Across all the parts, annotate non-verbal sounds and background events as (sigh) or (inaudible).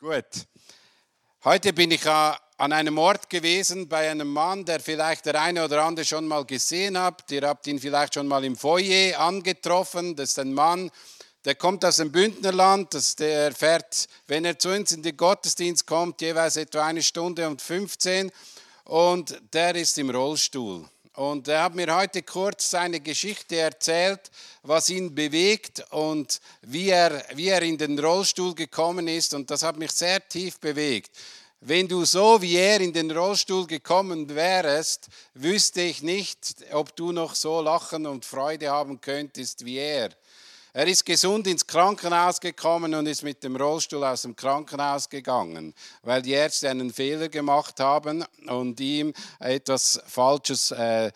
Gut. Heute bin ich an einem Ort gewesen bei einem Mann, der vielleicht der eine oder andere schon mal gesehen habt. Ihr habt ihn vielleicht schon mal im Foyer angetroffen. Das ist ein Mann, der kommt aus dem Bündnerland. Das, der fährt, wenn er zu uns in den Gottesdienst kommt, jeweils etwa eine Stunde und 15. Und der ist im Rollstuhl. Und er hat mir heute kurz seine Geschichte erzählt, was ihn bewegt und wie er, wie er in den Rollstuhl gekommen ist. Und das hat mich sehr tief bewegt. Wenn du so wie er in den Rollstuhl gekommen wärst, wüsste ich nicht, ob du noch so lachen und Freude haben könntest wie er. Er ist gesund ins Krankenhaus gekommen und ist mit dem Rollstuhl aus dem Krankenhaus gegangen, weil die Ärzte einen Fehler gemacht haben und ihm etwas Falsches äh,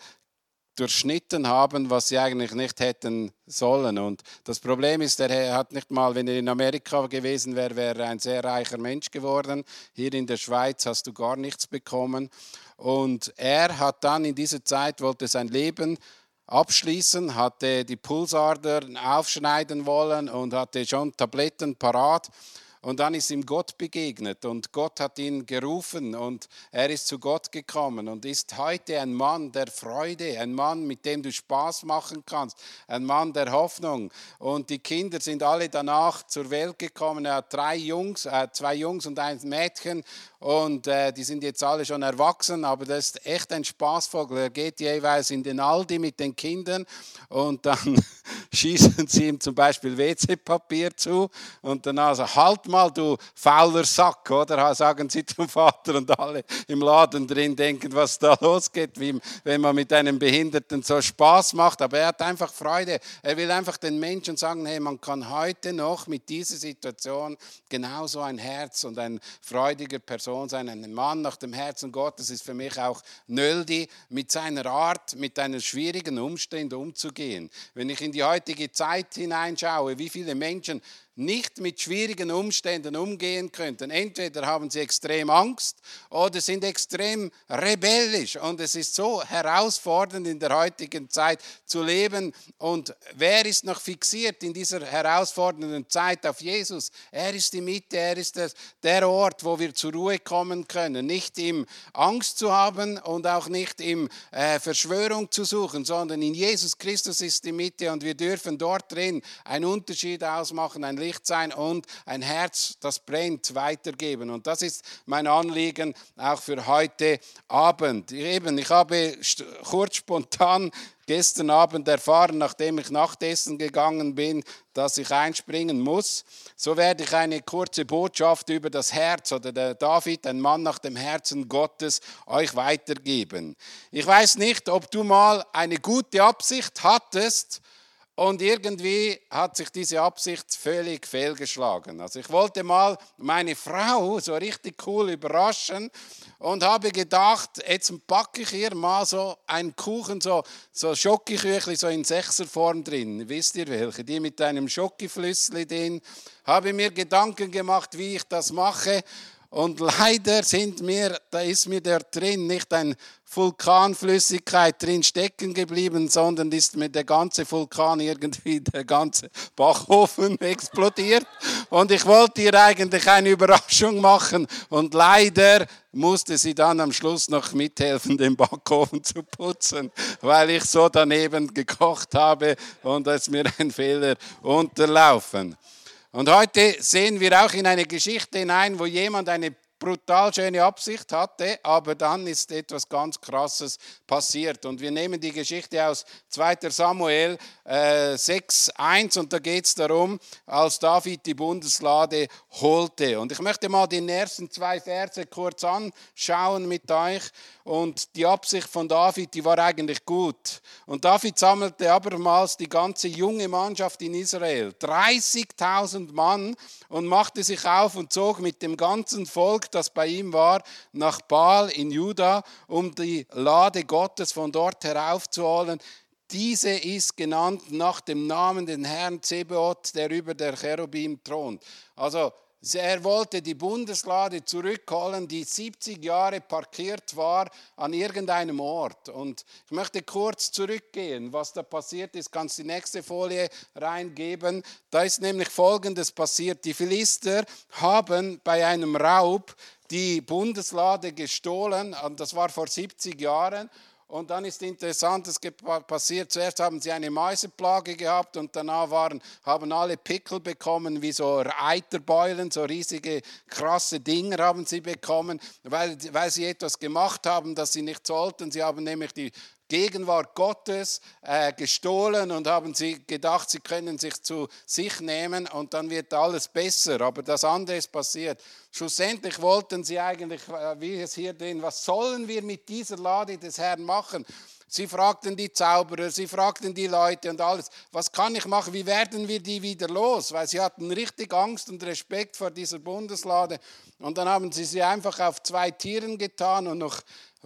durchschnitten haben, was sie eigentlich nicht hätten sollen. Und das Problem ist, er hat nicht mal, wenn er in Amerika gewesen wäre, wäre er ein sehr reicher Mensch geworden. Hier in der Schweiz hast du gar nichts bekommen. Und er hat dann in dieser Zeit, wollte sein Leben abschließen, hatte die Pulsader aufschneiden wollen und hatte schon Tabletten parat. Und dann ist ihm Gott begegnet und Gott hat ihn gerufen und er ist zu Gott gekommen und ist heute ein Mann der Freude, ein Mann, mit dem du Spaß machen kannst, ein Mann der Hoffnung. Und die Kinder sind alle danach zur Welt gekommen. Er hat drei Jungs, äh, zwei Jungs und ein Mädchen und äh, die sind jetzt alle schon erwachsen, aber das ist echt ein Spaßvogel. Er geht jeweils in den Aldi mit den Kindern und dann (laughs) schießen sie ihm zum Beispiel WC-Papier zu und dann also halt mal du fauler Sack, oder sagen sie zum Vater und alle im Laden drin denken, was da losgeht, wie wenn man mit einem Behinderten so Spaß macht. Aber er hat einfach Freude. Er will einfach den Menschen sagen, hey, man kann heute noch mit dieser Situation genauso ein Herz und ein freudiger Person Person sein, ein Mann nach dem Herzen Gottes ist für mich auch Nöldi, mit seiner Art, mit einer schwierigen Umstände umzugehen. Wenn ich in die heutige Zeit hineinschaue, wie viele Menschen nicht mit schwierigen Umständen umgehen könnten. Entweder haben sie extrem Angst oder sind extrem rebellisch. Und es ist so herausfordernd in der heutigen Zeit zu leben. Und wer ist noch fixiert in dieser herausfordernden Zeit auf Jesus? Er ist die Mitte, er ist der Ort, wo wir zur Ruhe kommen können. Nicht im Angst zu haben und auch nicht im äh, Verschwörung zu suchen, sondern in Jesus Christus ist die Mitte und wir dürfen dort drin einen Unterschied ausmachen, ein Licht sein und ein Herz, das brennt, weitergeben. Und das ist mein Anliegen auch für heute Abend. Eben, ich habe kurz spontan gestern Abend erfahren, nachdem ich Nachtessen gegangen bin, dass ich einspringen muss. So werde ich eine kurze Botschaft über das Herz oder der David, ein Mann nach dem Herzen Gottes, euch weitergeben. Ich weiß nicht, ob du mal eine gute Absicht hattest und irgendwie hat sich diese Absicht völlig fehlgeschlagen. Also ich wollte mal meine Frau so richtig cool überraschen und habe gedacht, jetzt packe ich ihr mal so einen Kuchen, so, so Schokoküchli, so in Sechserform drin. Wisst ihr welche? Die mit einem Schokiflüssli drin. Habe mir Gedanken gemacht, wie ich das mache und leider sind mir, da ist mir der drin nicht ein Vulkanflüssigkeit drin stecken geblieben, sondern ist mir der ganze Vulkan irgendwie, (laughs) der ganze Backofen (laughs) explodiert. Und ich wollte ihr eigentlich eine Überraschung machen. Und leider musste sie dann am Schluss noch mithelfen, den Backofen zu putzen, weil ich so daneben gekocht habe und es mir ein Fehler unterlaufen. Und heute sehen wir auch in eine Geschichte hinein, wo jemand eine brutal schöne Absicht hatte, aber dann ist etwas ganz Krasses passiert. Und wir nehmen die Geschichte aus 2. Samuel äh, 6.1 und da geht es darum, als David die Bundeslade holte. Und ich möchte mal die ersten zwei Verse kurz anschauen mit euch. Und die Absicht von David, die war eigentlich gut. Und David sammelte abermals die ganze junge Mannschaft in Israel, 30.000 Mann, und machte sich auf und zog mit dem ganzen Volk, das bei ihm war, nach Baal in Juda, um die Lade Gottes von dort heraufzuholen. Diese ist genannt nach dem Namen den Herrn Zebaoth, der über der Cherubim thront. Also Er wollte die Bundeslade zurückholen, die 70 Jahre parkiert war an irgendeinem Ort. Und ich möchte kurz zurückgehen, was da passiert ist. Kannst die nächste Folie reingeben. Da ist nämlich Folgendes passiert. Die Philister haben bei einem Raub die Bundeslade gestohlen. Das war vor 70 Jahren. Und dann ist interessant, es passiert, zuerst haben sie eine Mäuseplage gehabt und danach waren, haben alle Pickel bekommen, wie so Eiterbeulen, so riesige, krasse Dinger haben sie bekommen, weil, weil sie etwas gemacht haben, das sie nicht sollten. Sie haben nämlich die Gegenwart Gottes äh, gestohlen und haben sie gedacht, sie können sich zu sich nehmen und dann wird alles besser. Aber das andere ist passiert. Schlussendlich wollten sie eigentlich, äh, wie es hier drin, was sollen wir mit dieser Lade des Herrn machen? Sie fragten die Zauberer, sie fragten die Leute und alles, was kann ich machen, wie werden wir die wieder los? Weil sie hatten richtig Angst und Respekt vor dieser Bundeslade. Und dann haben sie sie einfach auf zwei Tieren getan und noch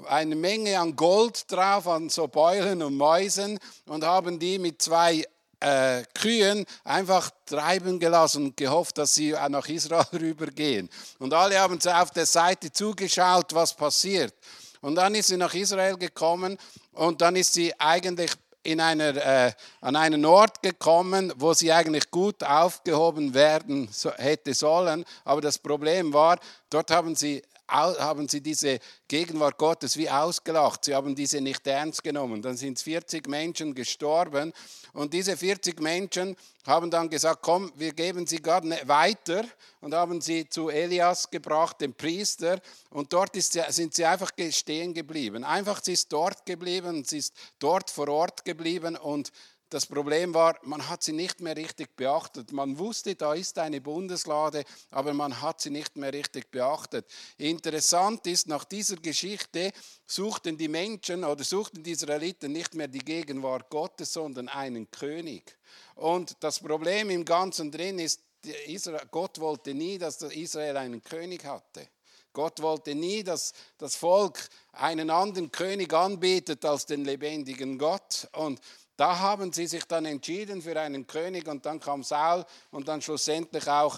eine Menge an Gold drauf, an so Beulen und Mäusen und haben die mit zwei äh, Kühen einfach treiben gelassen und gehofft, dass sie auch nach Israel (laughs) rübergehen. Und alle haben auf der Seite zugeschaut, was passiert. Und dann ist sie nach Israel gekommen und dann ist sie eigentlich in einer, äh, an einen Ort gekommen, wo sie eigentlich gut aufgehoben werden so, hätte sollen. Aber das Problem war, dort haben sie haben sie diese Gegenwart Gottes wie ausgelacht. Sie haben diese nicht ernst genommen. Dann sind 40 Menschen gestorben und diese 40 Menschen haben dann gesagt, komm, wir geben sie gerade ne-, weiter und haben sie zu Elias gebracht, dem Priester. Und dort ist, sind sie einfach stehen geblieben. Einfach, sie ist dort geblieben, sie ist dort vor Ort geblieben und das Problem war, man hat sie nicht mehr richtig beachtet. Man wusste, da ist eine Bundeslade, aber man hat sie nicht mehr richtig beachtet. Interessant ist, nach dieser Geschichte suchten die Menschen oder suchten die Israeliten nicht mehr die Gegenwart Gottes, sondern einen König. Und das Problem im Ganzen drin ist, Gott wollte nie, dass Israel einen König hatte. Gott wollte nie, dass das Volk einen anderen König anbetet als den lebendigen Gott. Und da haben sie sich dann entschieden für einen König und dann kam Saul und dann schlussendlich auch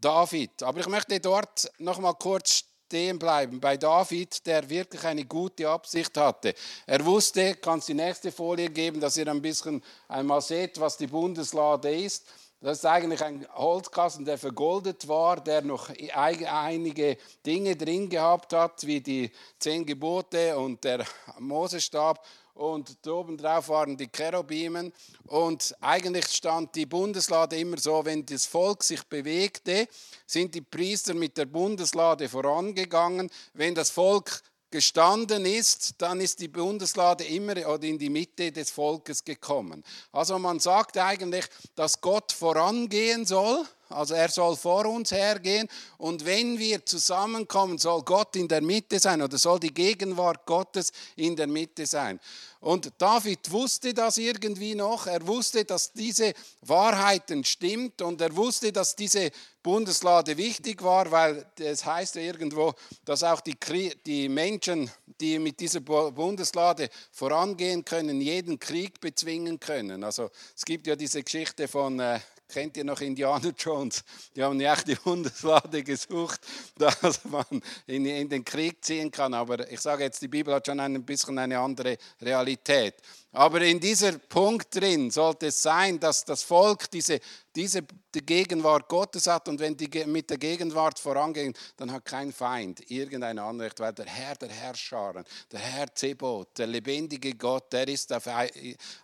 David. Aber ich möchte dort noch mal kurz stehen bleiben bei David, der wirklich eine gute Absicht hatte. Er wusste, kannst die nächste Folie geben, dass ihr ein bisschen einmal seht, was die Bundeslade ist. Das ist eigentlich ein Holzkasten, der vergoldet war, der noch einige Dinge drin gehabt hat, wie die zehn Gebote und der Mosestab und oben drauf waren die Cherubimen und eigentlich stand die Bundeslade immer so, wenn das Volk sich bewegte, sind die Priester mit der Bundeslade vorangegangen. Wenn das Volk gestanden ist, dann ist die Bundeslade immer oder in die Mitte des Volkes gekommen. Also man sagt eigentlich, dass Gott vorangehen soll also er soll vor uns hergehen und wenn wir zusammenkommen, soll Gott in der Mitte sein oder soll die Gegenwart Gottes in der Mitte sein. Und David wusste das irgendwie noch. Er wusste, dass diese Wahrheiten stimmt und er wusste, dass diese Bundeslade wichtig war, weil es heißt ja irgendwo, dass auch die, die Menschen, die mit dieser Bundeslade vorangehen können, jeden Krieg bezwingen können. Also es gibt ja diese Geschichte von äh, Kennt ihr noch Indiana (laughs) Jones? Die haben echt die Bundeslade gesucht, (laughs) dass man in, in, den Krieg ziehen kann. Aber ich sage jetzt, die Bibel hat schon ein bisschen eine andere Realität. Aber in dieser Punkt drin sollte es sein, dass das Volk diese, diese die Gegenwart Gottes hat und wenn die mit der Gegenwart vorangehen, dann hat kein Feind irgendein Anrecht, weil der Herr der Herrscharen, der Herr Zebot, der lebendige Gott, der ist auf,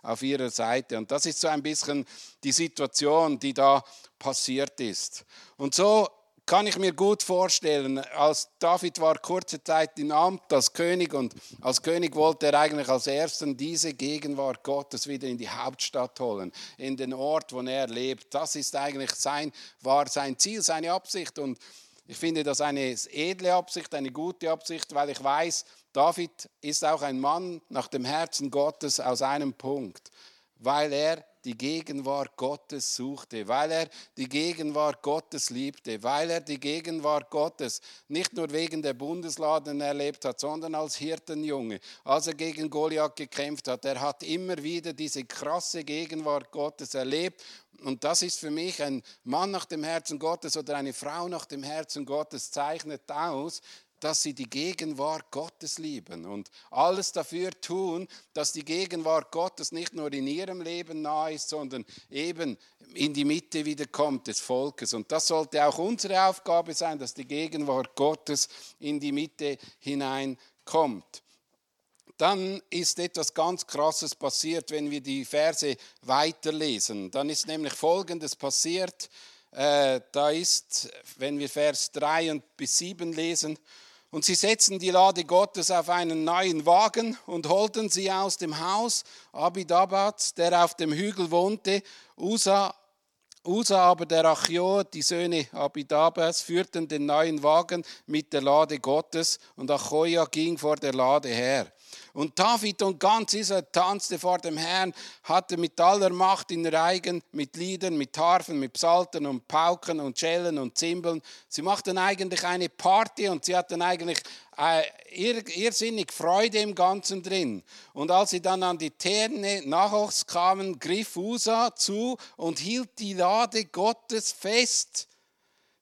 auf ihrer Seite. Und das ist so ein bisschen die Situation, die da passiert ist. Und so kann ich mir gut vorstellen, als David war kurze Zeit im Amt als König und als König wollte er eigentlich als Ersten diese Gegenwart Gottes wieder in die Hauptstadt holen, in den Ort, wo er lebt. Das ist eigentlich sein, war sein Ziel, seine Absicht und ich finde das eine edle Absicht, eine gute Absicht, weil ich weiß, David ist auch ein Mann nach dem Herzen Gottes aus einem Punkt, weil er die Gegenwart Gottes suchte, weil er die Gegenwart Gottes liebte, weil er die Gegenwart Gottes nicht nur wegen der Bundesladen erlebt hat, sondern als Hirtenjunge, als er gegen Goliath gekämpft hat. Er hat immer wieder diese krasse Gegenwart Gottes erlebt und das ist für mich ein Mann nach dem Herzen Gottes oder eine Frau nach dem Herzen Gottes zeichnet aus, dass sie die Gegenwart Gottes lieben und alles dafür tun, dass die Gegenwart Gottes nicht nur in ihrem Leben nahe ist, sondern eben in die Mitte wiederkommt des Volkes. Und das sollte auch unsere Aufgabe sein, dass die Gegenwart Gottes in die Mitte hineinkommt. Dann ist etwas ganz Krasses passiert, wenn wir die Verse weiterlesen. Dann ist nämlich Folgendes passiert. Äh, da ist, wenn wir Vers 3 und bis 7 lesen, und sie setzten die Lade Gottes auf einen neuen Wagen und holten sie aus dem Haus Abidabat, der auf dem Hügel wohnte. Usa, Usa aber der Achio, die Söhne Abidabas, führten den neuen Wagen mit der Lade Gottes und Achoia ging vor der Lade her. Und David und ganz Israel tanzte vor dem Herrn, hatte mit aller Macht in Reigen, mit Liedern, mit Harfen, mit Psaltern und Pauken und Schellen und Zimbeln. Sie machten eigentlich eine Party und sie hatten eigentlich äh, irrsinnig Freude im Ganzen drin. Und als sie dann an die Terne Nachos kamen, griff Usa zu und hielt die Lade Gottes fest.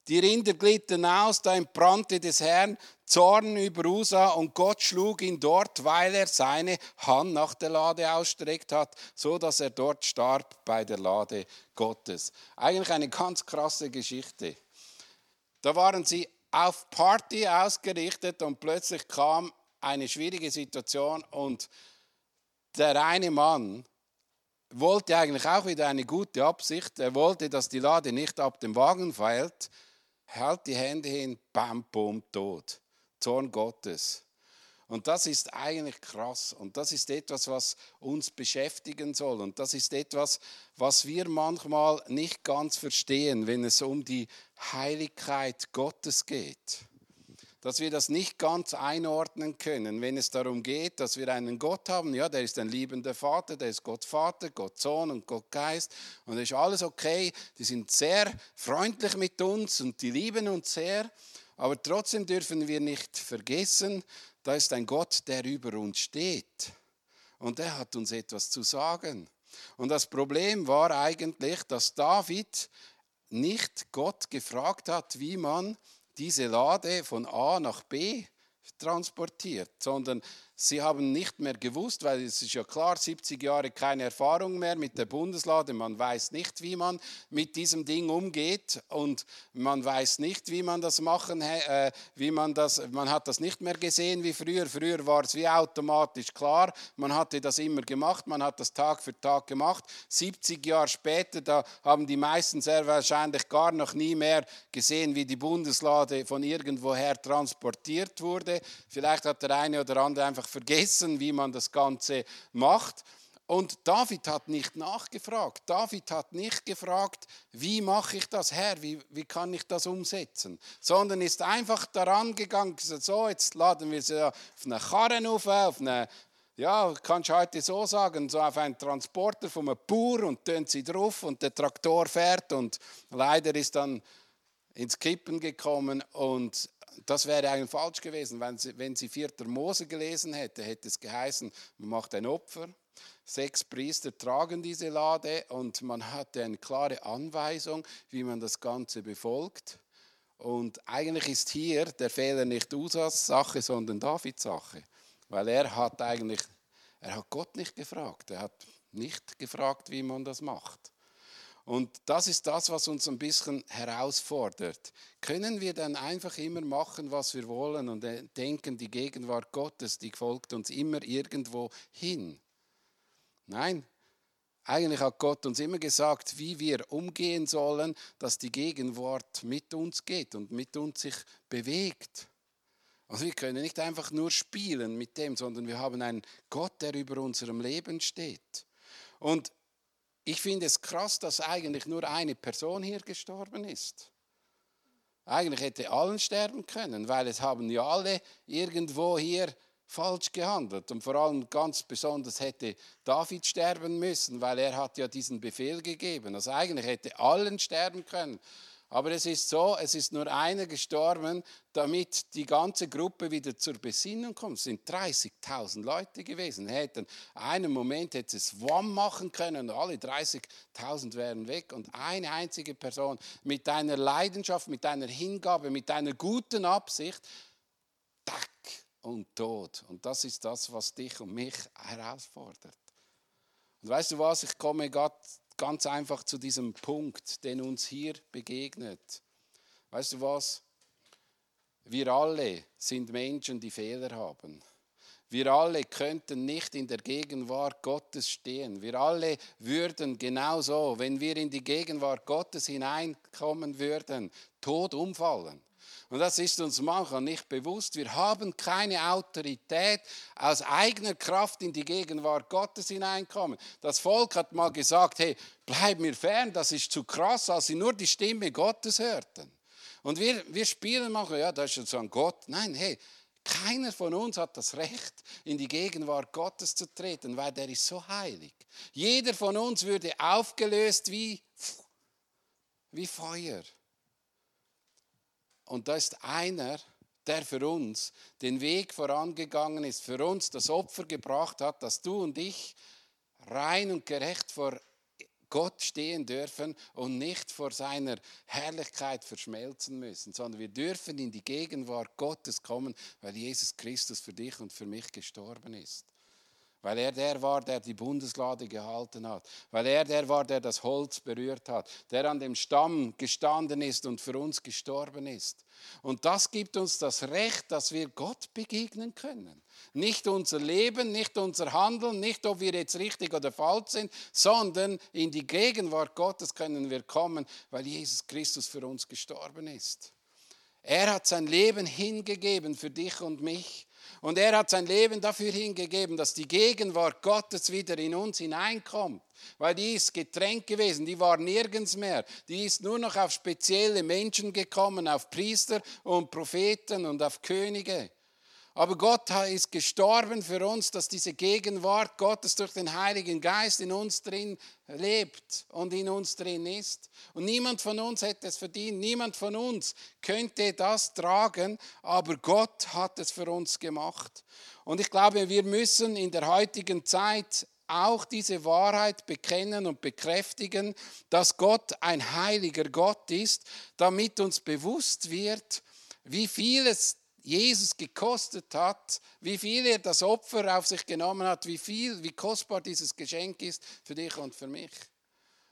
Die Rinder glitten aus, da entbrannte des Herrn Zorn über Usa und Gott schlug ihn dort, weil er seine Hand nach der Lade ausstreckt hat, so dass er dort starb bei der Lade Gottes. Eigentlich eine ganz krasse Geschichte. Da waren sie auf Party ausgerichtet und plötzlich kam eine schwierige Situation und der eine Mann wollte eigentlich auch wieder eine gute Absicht. Er wollte, dass die Lade nicht ab dem Wagen fällt, hält die Hände hin, bam, boom, tot. Zorn Gottes. Und das ist eigentlich krass. Und das ist etwas, was uns beschäftigen soll. Und das ist etwas, was wir manchmal nicht ganz verstehen, wenn es um die Heiligkeit Gottes geht dass wir das nicht ganz einordnen können, wenn es darum geht, dass wir einen Gott haben, ja, der ist ein liebender Vater, der ist Gott Vater, Gott Sohn und Gott Geist und das ist alles okay, die sind sehr freundlich mit uns und die lieben uns sehr, aber trotzdem dürfen wir nicht vergessen, da ist ein Gott, der über uns steht und der hat uns etwas zu sagen. Und das Problem war eigentlich, dass David nicht Gott gefragt hat, wie man diese Lade von A nach B transportiert, sondern Sie haben nicht mehr gewusst, weil es ist ja klar, 70 Jahre keine Erfahrung mehr mit der Bundeslade. Man weiß nicht, wie man mit diesem Ding umgeht und man weiß nicht, wie man das machen, äh, wie man das, man hat das nicht mehr gesehen wie früher. Früher war es wie automatisch klar. Man hatte das immer gemacht, man hat das Tag für Tag gemacht. 70 Jahre später, da haben die meisten sehr wahrscheinlich gar noch nie mehr gesehen, wie die Bundeslade von irgendwoher transportiert wurde. Vielleicht hat der eine oder andere einfach einfach vergessen, wie man das Ganze macht. Und David hat nicht nachgefragt. David hat nicht gefragt, wie mache ich das, Herr, wie, wie kann ich das umsetzen, sondern ist einfach daran gegangen, gesagt, so, jetzt laden wir sie auf eine Karren auf, auf eine, ja, kannst du heute so sagen, so auf einen Transporter von einem Bauer und tönt sie drauf und der Traktor fährt und leider ist dann ins Kippen gekommen und das wäre eigentlich falsch gewesen. Wenn sie, wenn sie 4. Mose gelesen hätte, hätte es geheißen, man macht ein Opfer, sechs Priester tragen diese Lade und man hatte eine klare Anweisung, wie man das Ganze befolgt. Und eigentlich ist hier der Fehler nicht Usas Sache, sondern Davids Sache. Weil er hat eigentlich, er hat Gott nicht gefragt. Er hat nicht gefragt, wie man das macht. Und das ist das, was uns ein bisschen herausfordert. Können wir dann einfach immer machen, was wir wollen und denken, die Gegenwart Gottes, die folgt uns immer irgendwo hin? Nein, eigentlich hat Gott uns immer gesagt, wie wir umgehen sollen, dass die Gegenwart mit uns geht und mit uns sich bewegt. Also wir können nicht einfach nur spielen mit dem, sondern wir haben einen Gott, der über unserem Leben steht. Und ich finde es krass, dass eigentlich nur eine Person hier gestorben ist. Eigentlich hätte allen sterben können, weil es haben ja alle irgendwo hier falsch gehandelt. Und vor allem ganz besonders hätte David sterben müssen, weil er hat ja diesen Befehl gegeben. Also eigentlich hätte allen sterben können. Aber es ist so, es ist nur einer gestorben, damit die ganze Gruppe wieder zur Besinnung kommt. Es sind 30.000 Leute gewesen. Hätten einen Moment hätte es Wam machen können und alle 30.000 wären weg. Und eine einzige Person mit einer Leidenschaft, mit einer Hingabe, mit einer guten Absicht, tack und Tod. Und das ist das, was dich und mich herausfordert. Und weißt du was, ich komme Gott ganz einfach zu diesem Punkt, den uns hier begegnet. Weißt du was? Wir alle sind Menschen, die Fehler haben. Wir alle könnten nicht in der Gegenwart Gottes stehen. Wir alle würden genauso, wenn wir in die Gegenwart Gottes hineinkommen würden, tot umfallen. Und das ist uns manchmal nicht bewusst. Wir haben keine Autorität, aus eigener Kraft in die Gegenwart Gottes hineinkommen. Das Volk hat mal gesagt, hey, bleib mir fern, das ist zu krass, als sie nur die Stimme Gottes hörten. Und wir, wir spielen manchmal, ja, das ist jetzt so ein Gott. Nein, hey, keiner von uns hat das Recht, in die Gegenwart Gottes zu treten, weil der ist so heilig. Jeder von uns würde aufgelöst wie, wie Feuer. Und da ist einer, der für uns den Weg vorangegangen ist, für uns das Opfer gebracht hat, dass du und ich rein und gerecht vor Gott stehen dürfen und nicht vor seiner Herrlichkeit verschmelzen müssen, sondern wir dürfen in die Gegenwart Gottes kommen, weil Jesus Christus für dich und für mich gestorben ist weil er der war, der die Bundeslade gehalten hat, weil er der war, der das Holz berührt hat, der an dem Stamm gestanden ist und für uns gestorben ist. Und das gibt uns das Recht, dass wir Gott begegnen können. Nicht unser Leben, nicht unser Handeln, nicht ob wir jetzt richtig oder falsch sind, sondern in die Gegenwart Gottes können wir kommen, weil Jesus Christus für uns gestorben ist. Er hat sein Leben hingegeben für dich und mich. Und er hat sein Leben dafür hingegeben, dass die Gegenwart Gottes wieder in uns hineinkommt. Weil die ist getränkt gewesen, die war nirgends mehr. Die ist nur noch auf spezielle Menschen gekommen, auf Priester und Propheten und auf Könige. Aber Gott ist gestorben für uns, dass diese Gegenwart Gottes durch den Heiligen Geist in uns drin lebt und in uns drin ist. Und niemand von uns hätte es verdient, niemand von uns könnte das tragen, aber Gott hat es für uns gemacht. Und ich glaube, wir müssen in der heutigen Zeit auch diese Wahrheit bekennen und bekräftigen, dass Gott ein heiliger Gott ist, damit uns bewusst wird, wie viel es Jesus gekostet hat, wie viel er das Opfer auf sich genommen hat, wie viel, wie kostbar dieses Geschenk ist für dich und für mich.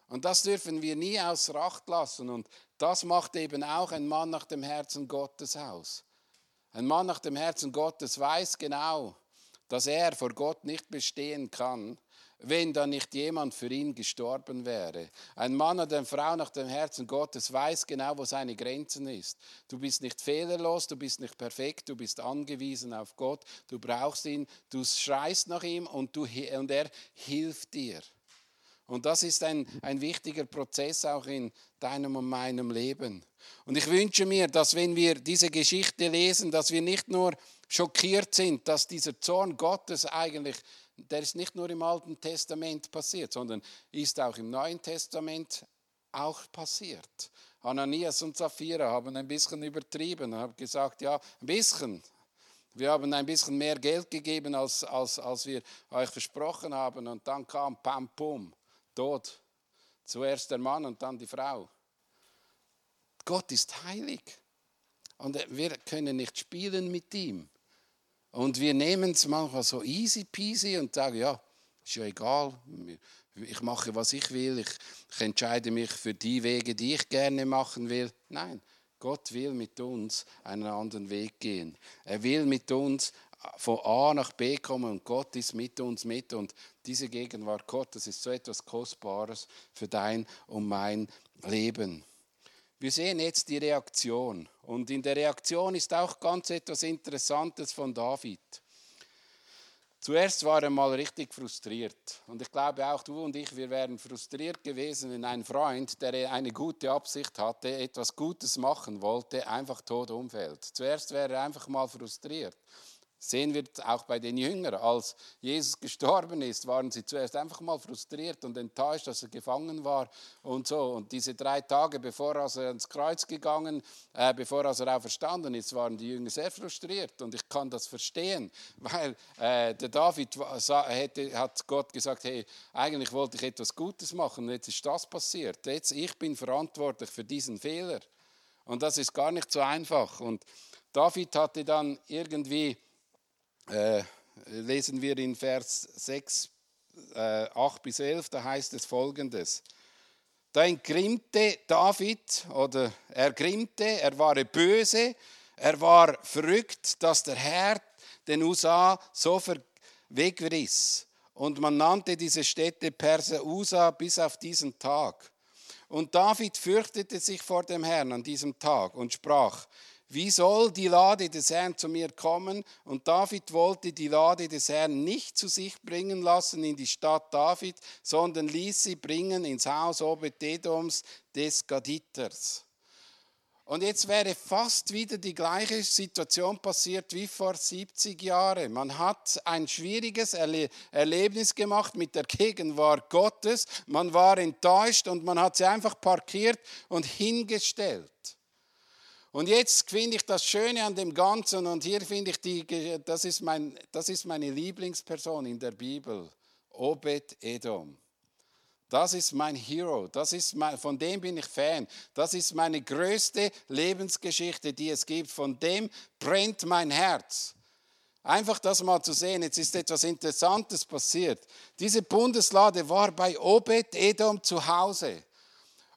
Und das dürfen wir nie außer Acht lassen. Und das macht eben auch ein Mann nach dem Herzen Gottes aus. Ein Mann nach dem Herzen Gottes weiß genau, dass er vor Gott nicht bestehen kann, wenn da nicht jemand für ihn gestorben wäre. Ein Mann oder eine Frau nach dem Herzen Gottes weiß genau, wo seine Grenzen ist. Du bist nicht fehlerlos, du bist nicht perfekt, du bist angewiesen auf Gott, du brauchst ihn, du schreist nach ihm und, du, und er hilft dir. Und das ist ein, ein wichtiger Prozess auch in deinem und meinem Leben. Und ich wünsche mir, dass wenn wir diese Geschichte lesen, dass wir nicht nur schockiert sind, dass dieser Zorn Gottes eigentlich der ist nicht nur im Alten Testament passiert, sondern ist auch im Neuen Testament auch passiert. Ananias und Sapphira haben ein bisschen übertrieben haben gesagt, ja, ein bisschen. Wir haben ein bisschen mehr Geld gegeben, als, als, als wir euch versprochen haben. Und dann kam Pam Pum, Tod. Zuerst der Mann und dann die Frau. Gott ist heilig. Und wir können nicht spielen mit ihm. Und wir nehmen es manchmal so easy peasy und sagen, ja, ist ja egal, ich mache, was ich will, ich, ich entscheide mich für die Wege, die ich gerne machen will. Nein, Gott will mit uns einen anderen Weg gehen. Er will mit uns von A nach B kommen und Gott ist mit uns mit und diese Gegenwart Gottes ist so etwas Kostbares für dein und mein Leben. Wir sehen jetzt die Reaktion. Und in der Reaktion ist auch ganz etwas Interessantes von David. Zuerst war er mal richtig frustriert. Und ich glaube auch du und ich, wir wären frustriert gewesen, wenn ein Freund, der eine gute Absicht hatte, etwas Gutes machen wollte, einfach tot umfällt. Zuerst wäre er einfach mal frustriert. Sehen wir auch bei den Jüngern. Als Jesus gestorben ist, waren sie zuerst einfach mal frustriert und enttäuscht, dass er gefangen war und so. Und diese drei Tage, bevor er ans Kreuz gegangen, äh, bevor er auferstanden ist, waren die Jünger sehr frustriert. Und ich kann das verstehen, weil äh, der David hätte, hat Gott gesagt, hey, eigentlich wollte ich etwas Gutes machen, und jetzt ist das passiert. Jetzt ich bin verantwortlich für diesen Fehler. Und das ist gar nicht so einfach. Und David hatte dann irgendwie äh, lesen wir in Vers 6, äh, 8 bis 11, da heißt es folgendes. Da entgrimmte David, oder er grimmte, er war böse, er war verrückt, dass der Herr den Usa so wegriss. Und man nannte diese Städte Perser Usa bis auf diesen Tag. Und David fürchtete sich vor dem Herrn an diesem Tag und sprach, wie soll die Lade des Herrn zu mir kommen? Und David wollte die Lade des Herrn nicht zu sich bringen lassen in die Stadt David, sondern ließ sie bringen ins Haus Obededoms des Gaditers. Und jetzt wäre fast wieder die gleiche Situation passiert wie vor 70 Jahren. Man hat ein schwieriges Erle Erlebnis gemacht mit der Gegenwart Gottes. Man war enttäuscht und man hat sie einfach parkiert und hingestellt. Und jetzt finde ich das Schöne an dem Ganzen, und hier finde ich, die, das, ist mein, das ist meine Lieblingsperson in der Bibel, Obed Edom. Das ist mein Hero, das ist mein, von dem bin ich Fan. Das ist meine größte Lebensgeschichte, die es gibt. Von dem brennt mein Herz. Einfach das mal zu sehen, jetzt ist etwas Interessantes passiert. Diese Bundeslade war bei Obed Edom zu Hause.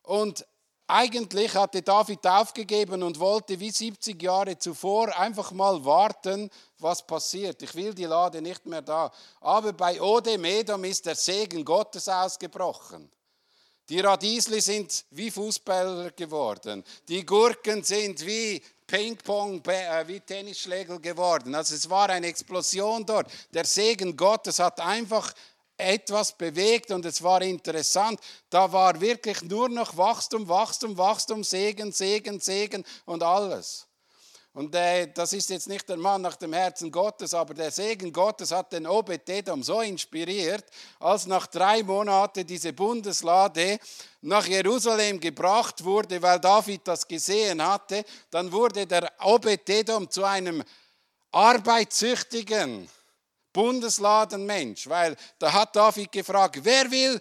Und eigentlich hatte David aufgegeben und wollte wie 70 Jahre zuvor einfach mal warten, was passiert. Ich will die Lade nicht mehr da. Aber bei Odem Edom ist der Segen Gottes ausgebrochen. Die Radiesli sind wie Fußballer geworden. Die Gurken sind wie Ping-Pong, äh, wie Tennisschläger geworden. Also es war eine Explosion dort. Der Segen Gottes hat einfach etwas bewegt und es war interessant. Da war wirklich nur noch Wachstum, Wachstum, Wachstum, Segen, Segen, Segen und alles. Und äh, das ist jetzt nicht der Mann nach dem Herzen Gottes, aber der Segen Gottes hat den Obed-Edom so inspiriert, als nach drei Monaten diese Bundeslade nach Jerusalem gebracht wurde, weil David das gesehen hatte, dann wurde der Obed-Edom zu einem arbeitssüchtigen, Bundesladenmensch, weil da hat David gefragt, wer will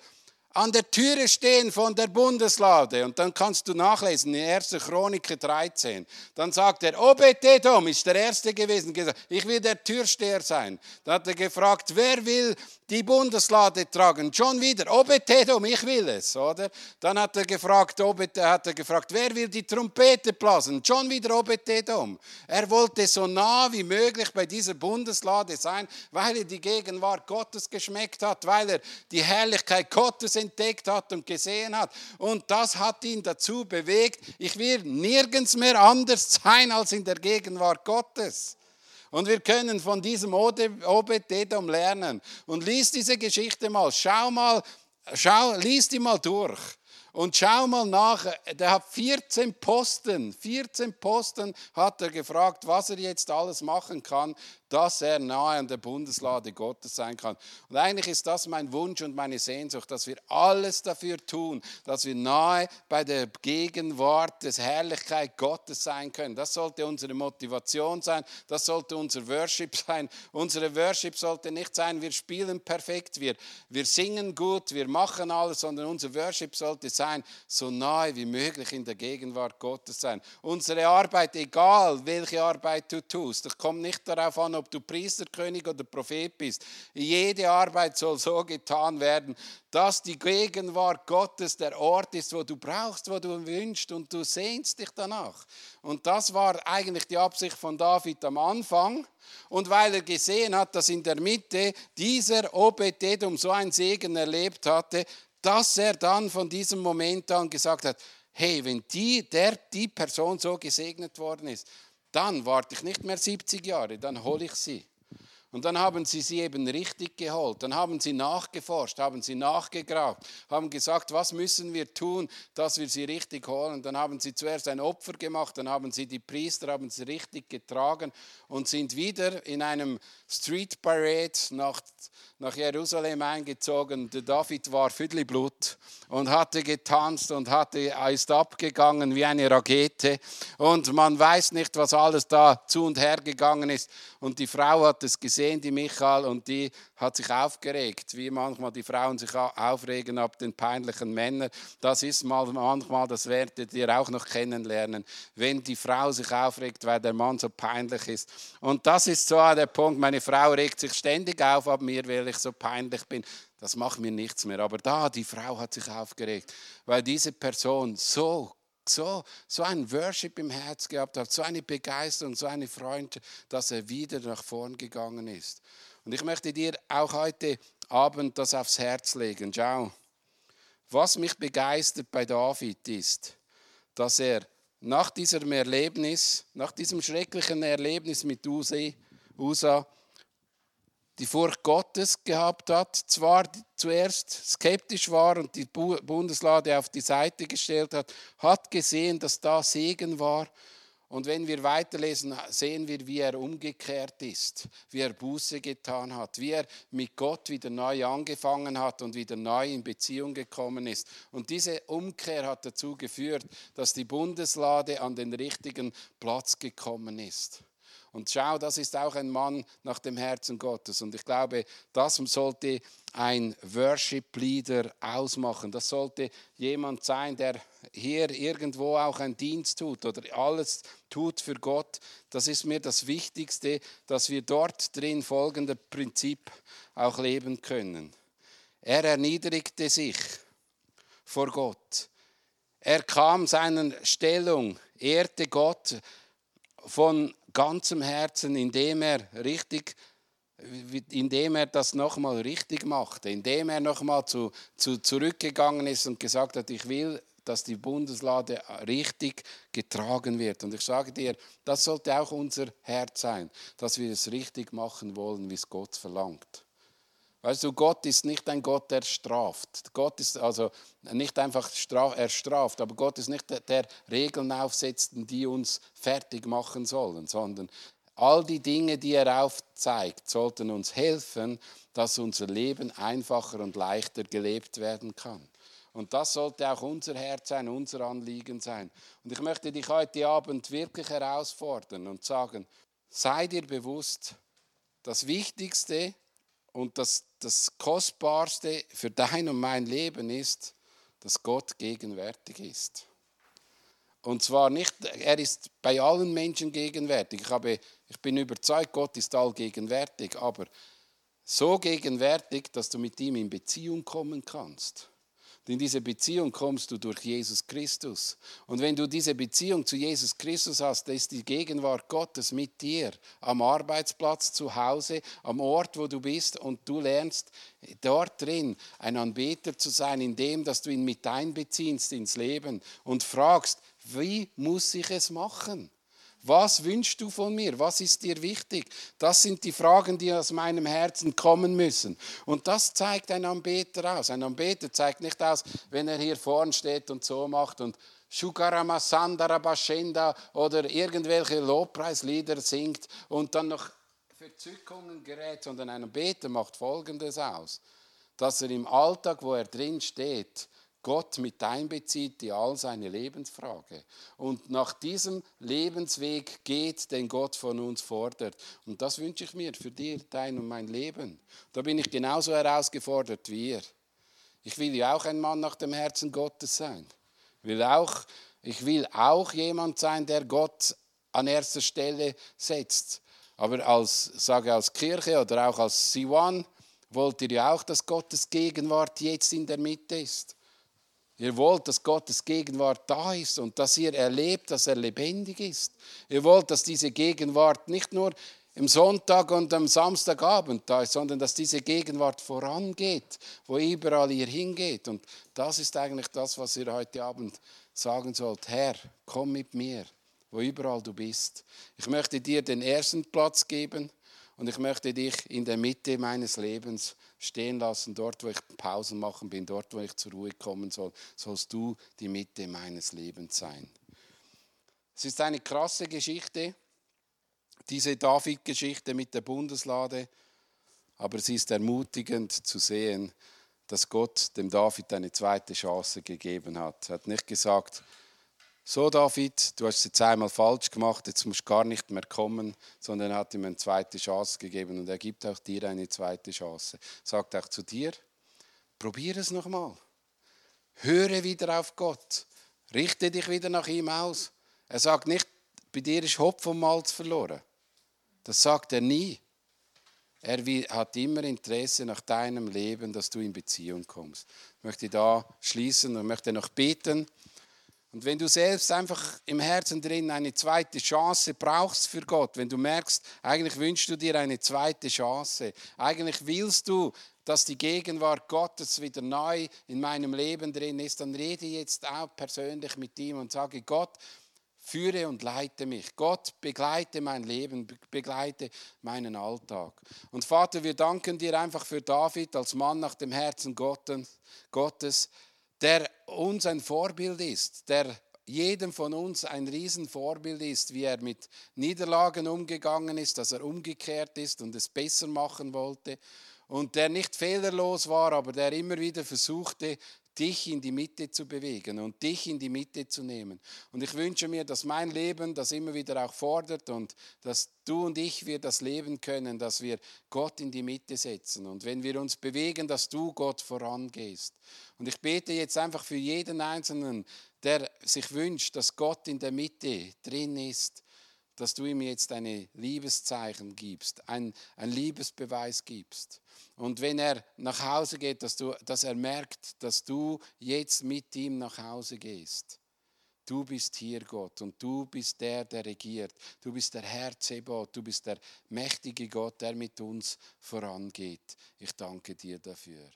an der Türe stehen von der Bundeslade. Und dann kannst du nachlesen in 1. Chronik 13. Dann sagt er, Obededom ist der Erste gewesen, gesagt, ich will der Türsteher sein. Dann hat er gefragt, wer will die Bundeslade tragen? Schon wieder, Obededom, ich will es, oder? Dann hat er gefragt, Obed, hat er gefragt, wer will die Trompete blasen? Schon wieder Obededom. Er wollte so nah wie möglich bei dieser Bundeslade sein, weil er die Gegenwart Gottes geschmeckt hat, weil er die Herrlichkeit Gottes entdeckt hat und gesehen hat. Und das hat ihn dazu bewegt, ich will nirgends mehr anders sein als in der Gegenwart Gottes. Und wir können von diesem Obed-Edom lernen. Und lies diese Geschichte mal. Schau mal, schau, lies die mal durch. Und schau mal nach, der hat 14 Posten, 14 Posten hat er gefragt, was er jetzt alles machen kann, dass er nahe an der Bundeslade Gottes sein kann. Und eigentlich ist das mein Wunsch und meine Sehnsucht, dass wir alles dafür tun, dass wir nahe bei der Gegenwart des Herrlichkeit Gottes sein können. Das sollte unsere Motivation sein, das sollte unser Worship sein. Unsere Worship sollte nicht sein, wir spielen perfekt, wir, wir singen gut, wir machen alles, sondern unser Worship sollte sein, so nahe wie möglich in der Gegenwart Gottes sein. Unsere Arbeit, egal welche Arbeit du tust, das kommt nicht darauf an, ob du Priesterkönig oder Prophet bist. Jede Arbeit soll so getan werden, dass die Gegenwart Gottes der Ort ist, wo du brauchst, wo du wünschst und du sehnst dich danach. Und das war eigentlich die Absicht von David am Anfang. Und weil er gesehen hat, dass in der Mitte dieser Obededum so einen Segen erlebt hatte, dass er dann von diesem Moment an gesagt hat, hey, wenn die, der, die Person so gesegnet worden ist, dann warte ich nicht mehr 70 Jahre, dann hole ich sie. Und dann haben sie sie eben richtig geholt. Dann haben sie nachgeforscht, haben sie nachgegrabt, haben gesagt, was müssen wir tun, dass wir sie richtig holen. Dann haben sie zuerst ein Opfer gemacht, dann haben sie die Priester, haben sie richtig getragen und sind wieder in einem Street Parade nach, nach Jerusalem eingezogen. Der David war Blut und hatte getanzt und hatte, ist abgegangen wie eine Rakete. Und man weiß nicht, was alles da zu und her gegangen ist. Und die Frau hat es gesehen, die Michael, und die hat sich aufgeregt, wie manchmal die Frauen sich aufregen ab den peinlichen Männern. Das ist mal manchmal, das werdet ihr auch noch kennenlernen, wenn die Frau sich aufregt, weil der Mann so peinlich ist. Und das ist so der Punkt, meine Frau regt sich ständig auf ab mir, weil ich so peinlich bin. Das macht mir nichts mehr. Aber da, die Frau hat sich aufgeregt, weil diese Person so so, so ein Worship im Herz gehabt hat, so eine Begeisterung, so eine Freude, dass er wieder nach vorn gegangen ist. Und ich möchte dir auch heute Abend das aufs Herz legen. Schau, was mich begeistert bei David ist, dass er nach diesem Erlebnis, nach diesem schrecklichen Erlebnis mit Usa, die Furcht Gottes gehabt hat, zwar zuerst skeptisch war und die Bundeslade auf die Seite gestellt hat, hat gesehen, dass da Segen war und wenn wir weiterlesen, sehen wir, wie er umgekehrt ist, wie er Buße getan hat, wie er mit Gott wieder neu angefangen hat und wieder neu in Beziehung gekommen ist. Und diese Umkehr hat dazu geführt, dass die Bundeslade an den richtigen Platz gekommen ist. Und schau, das ist auch ein Mann nach dem Herzen Gottes. Und ich glaube, das sollte ein Worship-Leader ausmachen. Das sollte jemand sein, der hier irgendwo auch einen Dienst tut oder alles tut für Gott. Das ist mir das Wichtigste, dass wir dort drin folgende Prinzip auch leben können. Er erniedrigte sich vor Gott. Er kam seiner Stellung, ehrte Gott von ganzem Herzen, indem er richtig indem er das nochmal richtig machte, indem er nochmal zu, zu, zurückgegangen ist und gesagt hat, ich will, dass die Bundeslade richtig getragen wird. Und ich sage dir, das sollte auch unser Herz sein, dass wir es richtig machen wollen, wie es Gott verlangt. Weißt du, Gott ist nicht ein Gott, der straft. Gott ist also nicht einfach er straft, aber Gott ist nicht der, der Regeln aufsetzt, die uns fertig machen sollen, sondern all die Dinge, die er aufzeigt, sollten uns helfen, dass unser Leben einfacher und leichter gelebt werden kann. Und das sollte auch unser Herz sein, unser Anliegen sein. Und ich möchte dich heute Abend wirklich herausfordern und sagen, sei dir bewusst, das Wichtigste und das, das Kostbarste für dein und mein Leben ist, dass Gott gegenwärtig ist. Und zwar nicht, er ist bei allen Menschen gegenwärtig. Ich, habe, ich bin überzeugt, Gott ist allgegenwärtig, aber so gegenwärtig, dass du mit ihm in Beziehung kommen kannst. In diese Beziehung kommst du durch Jesus Christus. Und wenn du diese Beziehung zu Jesus Christus hast, ist die Gegenwart Gottes mit dir am Arbeitsplatz, zu Hause, am Ort, wo du bist und du lernst dort drin ein Anbeter zu sein, indem dass du ihn mit einbeziehst ins Leben und fragst, wie muss ich es machen? Was wünschst du von mir? Was ist dir wichtig? Das sind die Fragen, die aus meinem Herzen kommen müssen. Und das zeigt ein Anbeter aus. Ein Anbeter zeigt nicht aus, wenn er hier vorne steht und so macht und Shukaramasandara oder irgendwelche Lobpreislieder singt und dann noch Verzückungen gerät, sondern ein Anbeter macht Folgendes aus, dass er im Alltag, wo er drin steht, Gott mit einbezieht in all seine Lebensfrage und nach diesem Lebensweg geht, den Gott von uns fordert. Und das wünsche ich mir für dir, dein und mein Leben. Da bin ich genauso herausgefordert wie ihr. Ich will ja auch ein Mann nach dem Herzen Gottes sein. Ich will auch, ich will auch jemand sein, der Gott an erster Stelle setzt. Aber als, sage als Kirche oder auch als Siwan wollt ihr ja auch, dass Gottes Gegenwart jetzt in der Mitte ist. Ihr wollt, dass Gottes Gegenwart da ist und dass ihr erlebt, dass er lebendig ist. Ihr wollt, dass diese Gegenwart nicht nur im Sonntag und am Samstagabend da ist, sondern dass diese Gegenwart vorangeht, wo überall ihr hingeht. Und das ist eigentlich das, was ihr heute Abend sagen sollt. Herr, komm mit mir, wo überall du bist. Ich möchte dir den ersten Platz geben Und ich möchte dich in der Mitte meines Lebens stehen lassen, dort, wo ich Pausen machen bin, dort, wo ich zur Ruhe kommen soll, sollst du die Mitte meines Lebens sein. Es ist eine krasse Geschichte, diese David-Geschichte mit der Bundeslade, aber es ist ermutigend zu sehen, dass Gott dem David eine zweite Chance gegeben hat. Er hat nicht gesagt, so David, du hast es jetzt einmal falsch gemacht, jetzt musst du gar nicht mehr kommen, sondern er hat ihm eine zweite Chance gegeben und er gibt auch dir eine zweite Chance. Sagt auch zu dir, probiere es nochmal. Höre wieder auf Gott. Richte dich wieder nach ihm aus. Er sagt nicht, bei dir ist Hopf und Malz verloren. Das sagt er nie. Er hat immer Interesse nach deinem Leben, dass du in Beziehung kommst. Ich möchte da schließen und möchte noch beten. Und wenn du selbst einfach im Herzen drin eine zweite Chance brauchst für Gott, wenn du merkst, eigentlich wünschst du dir eine zweite Chance, eigentlich willst du, dass die Gegenwart Gottes wieder neu in meinem Leben drin ist, dann rede jetzt auch persönlich mit ihm und sage, Gott, Führe und leite mich. Gott, begleite mein Leben, begleite meinen Alltag. Und Vater, wir danken dir einfach für David als Mann nach dem Herzen Gottes, der uns ein Vorbild ist, der jedem von uns ein Riesenvorbild ist, wie er mit Niederlagen umgegangen ist, dass er umgekehrt ist und es besser machen wollte. Und der nicht fehlerlos war, aber der immer wieder versuchte, dich in die Mitte zu bewegen und dich in die Mitte zu nehmen. Und ich wünsche mir, dass mein Leben das immer wieder auch fordert und dass du und ich wir das leben können, dass wir Gott in die Mitte setzen und wenn wir uns bewegen, dass du Gott vorangehst. Und ich bete jetzt einfach für jeden Einzelnen, der sich wünscht, dass Gott in der Mitte drin ist, dass du ihm jetzt ein Liebeszeichen gibst, ein, ein Liebesbeweis gibst. Und wenn er nach Hause geht, dass, du, dass er merkt, dass du jetzt mit ihm nach Hause gehst. Du bist hier, Gott, und du bist der, der regiert. Du bist der Herr Zebot, du bist der mächtige Gott, der mit uns vorangeht. Ich danke dir dafür.